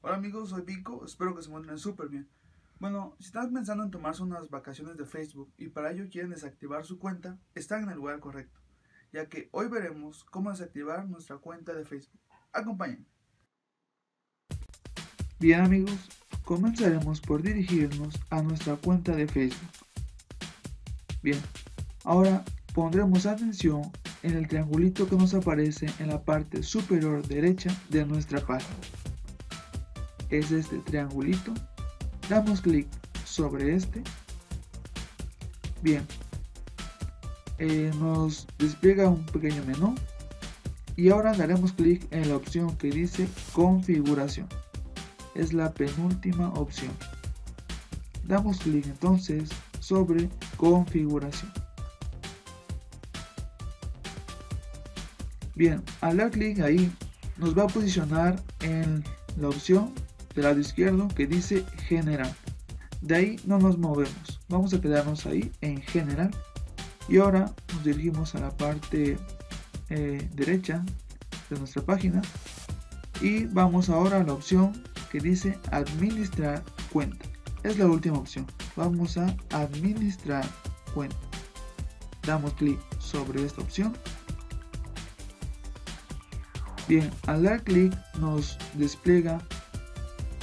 Hola amigos, soy Pico, espero que se encuentren súper bien. Bueno, si están pensando en tomarse unas vacaciones de Facebook y para ello quieren desactivar su cuenta, están en el lugar correcto, ya que hoy veremos cómo desactivar nuestra cuenta de Facebook. Acompáñenme. Bien amigos, comenzaremos por dirigirnos a nuestra cuenta de Facebook. Bien, ahora pondremos atención en el triangulito que nos aparece en la parte superior derecha de nuestra página. Es este triangulito. Damos clic sobre este. Bien. Eh, nos despliega un pequeño menú. Y ahora daremos clic en la opción que dice configuración. Es la penúltima opción. Damos clic entonces sobre configuración. Bien, al dar clic ahí nos va a posicionar en la opción lado izquierdo que dice general. De ahí no nos movemos, vamos a quedarnos ahí en general. Y ahora nos dirigimos a la parte eh, derecha de nuestra página y vamos ahora a la opción que dice administrar cuenta. Es la última opción. Vamos a administrar cuenta. Damos clic sobre esta opción Bien, al dar clic nos despliega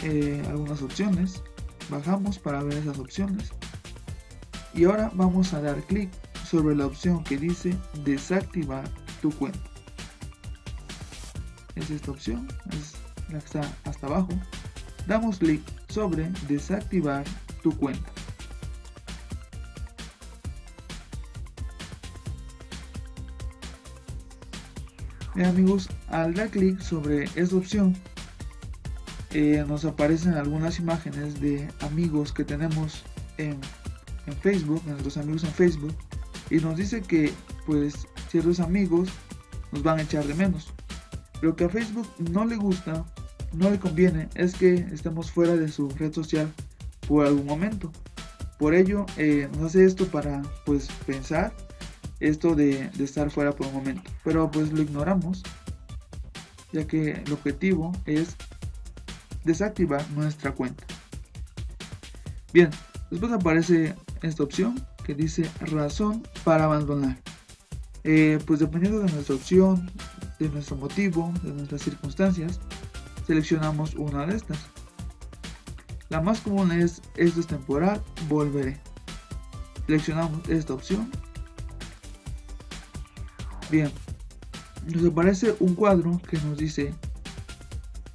eh, algunas opciones. Bajamos para ver esas opciones. Y ahora vamos a dar clic sobre la opción que dice desactivar tu cuenta. Es esta opción, es la que está hasta abajo. Damos clic sobre desactivar tu cuenta. Bien amigos, al dar clic sobre esta opción nos aparecen algunas imágenes de amigos que tenemos en, Facebook, nuestros amigos en Facebook, y nos dice que pues ciertos amigos nos van a echar de menos. Lo que a Facebook no le gusta, no le conviene, es que estemos fuera de su red social por algún momento. Por ello, eh, nos hace esto para pues pensar esto de, estar fuera por un momento. Pero pues lo ignoramos, ya que el objetivo es desactivar nuestra cuenta. Bien, después aparece esta opción que dice razón para abandonar. Eh, pues dependiendo de nuestra opción, de nuestro motivo, de nuestras circunstancias, seleccionamos una de estas. La más común es esto es temporal, volveré. Seleccionamos esta opción Bien, nos aparece un cuadro que nos dice,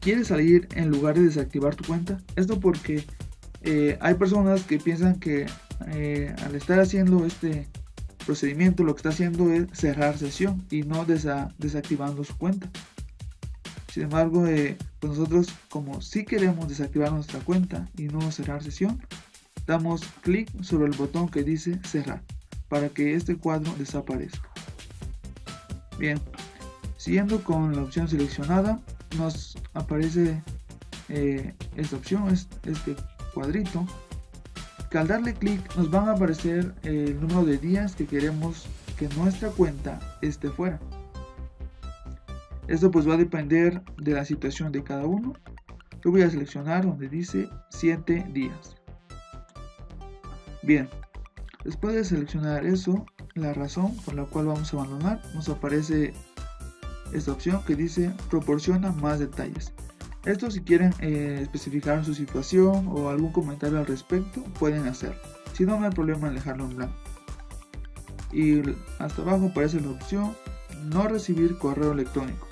¿quieres salir en lugar de desactivar tu cuenta? Esto porque eh, hay personas que piensan que eh, al estar haciendo este procedimiento lo que está haciendo es cerrar sesión y no desactivando su cuenta. Sin embargo, eh, pues nosotros como si queremos desactivar nuestra cuenta y no cerrar sesión, damos clic sobre el botón que dice cerrar para que este cuadro desaparezca. Bien, siguiendo con la opción seleccionada, nos aparece eh, esta opción, este cuadrito, que al darle clic nos van a aparecer el número de días que queremos que nuestra cuenta esté fuera. Esto pues va a depender de la situación de cada uno. Yo voy a seleccionar donde dice 7 días. Bien, después de seleccionar eso, la razón por la cual vamos a abandonar, nos aparece esta opción que dice proporciona más detalles. Esto si quieren eh, especificar su situación o algún comentario al respecto, pueden hacerlo. Si no, no hay problema en dejarlo en blanco. Y hasta abajo aparece la opción no recibir correo electrónico.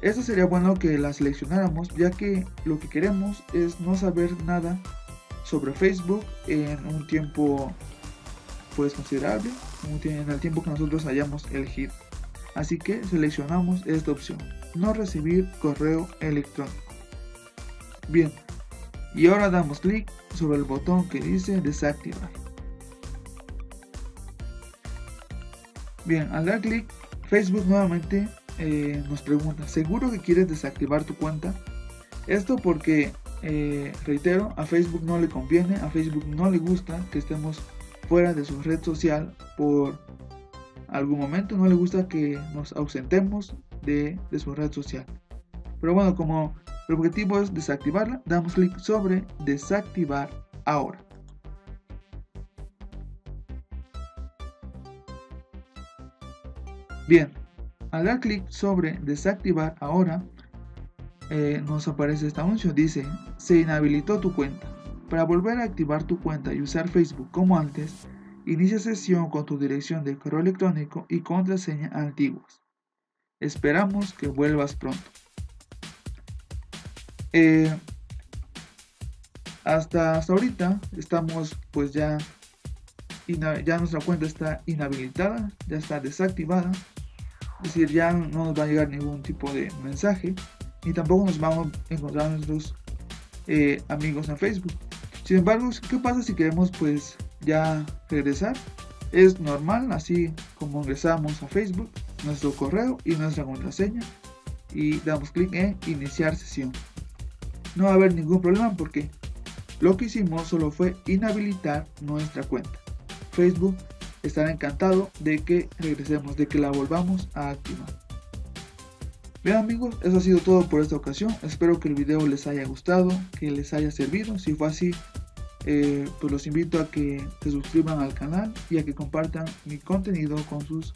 Esto sería bueno que la seleccionáramos ya que lo que queremos es no saber nada sobre Facebook en un tiempo pues considerable en el tiempo que nosotros hayamos elegido. Así que seleccionamos esta opción, no recibir correo electrónico. Bien, y ahora damos clic sobre el botón que dice desactivar. Bien, al dar clic, Facebook nuevamente eh, nos pregunta, ¿seguro que quieres desactivar tu cuenta? Esto porque, eh, reitero, a Facebook no le conviene, a Facebook no le gusta que estemos fuera de su red social por algún momento, no le gusta que nos ausentemos de, su red social. Pero bueno, como el objetivo es desactivarla, damos clic sobre desactivar ahora. Bien, al dar clic sobre desactivar ahora, eh, nos aparece este anuncio, dice, se inhabilitó tu cuenta. Para volver a activar tu cuenta y usar Facebook como antes, inicia sesión con tu dirección de correo electrónico y contraseña antiguas. Esperamos que vuelvas pronto. Eh, hasta, hasta ahorita estamos pues ya, ya nuestra cuenta está inhabilitada, ya está desactivada es decir, ya no nos va a llegar ningún tipo de mensaje y tampoco nos vamos a encontrar nuestros eh, amigos en Facebook. Sin embargo, ¿qué pasa si queremos pues ya regresar? Es normal, así como ingresamos a Facebook, nuestro correo y nuestra contraseña y damos clic en iniciar sesión. No va a haber ningún problema porque lo que hicimos solo fue inhabilitar nuestra cuenta. Facebook estará encantado de que regresemos, de que la volvamos a activar. Bien amigos, eso ha sido todo por esta ocasión. Espero que el video les haya gustado, que les haya servido. Si fue así, eh, pues los invito a que se suscriban al canal y a que compartan mi contenido con sus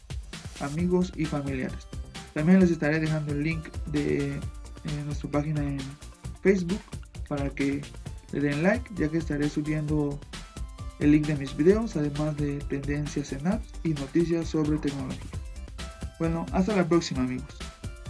amigos y familiares. También les estaré dejando el link de nuestra página en Facebook para que le den like, ya que estaré subiendo el link de mis videos, además de tendencias en apps y noticias sobre tecnología. Bueno, hasta la próxima amigos.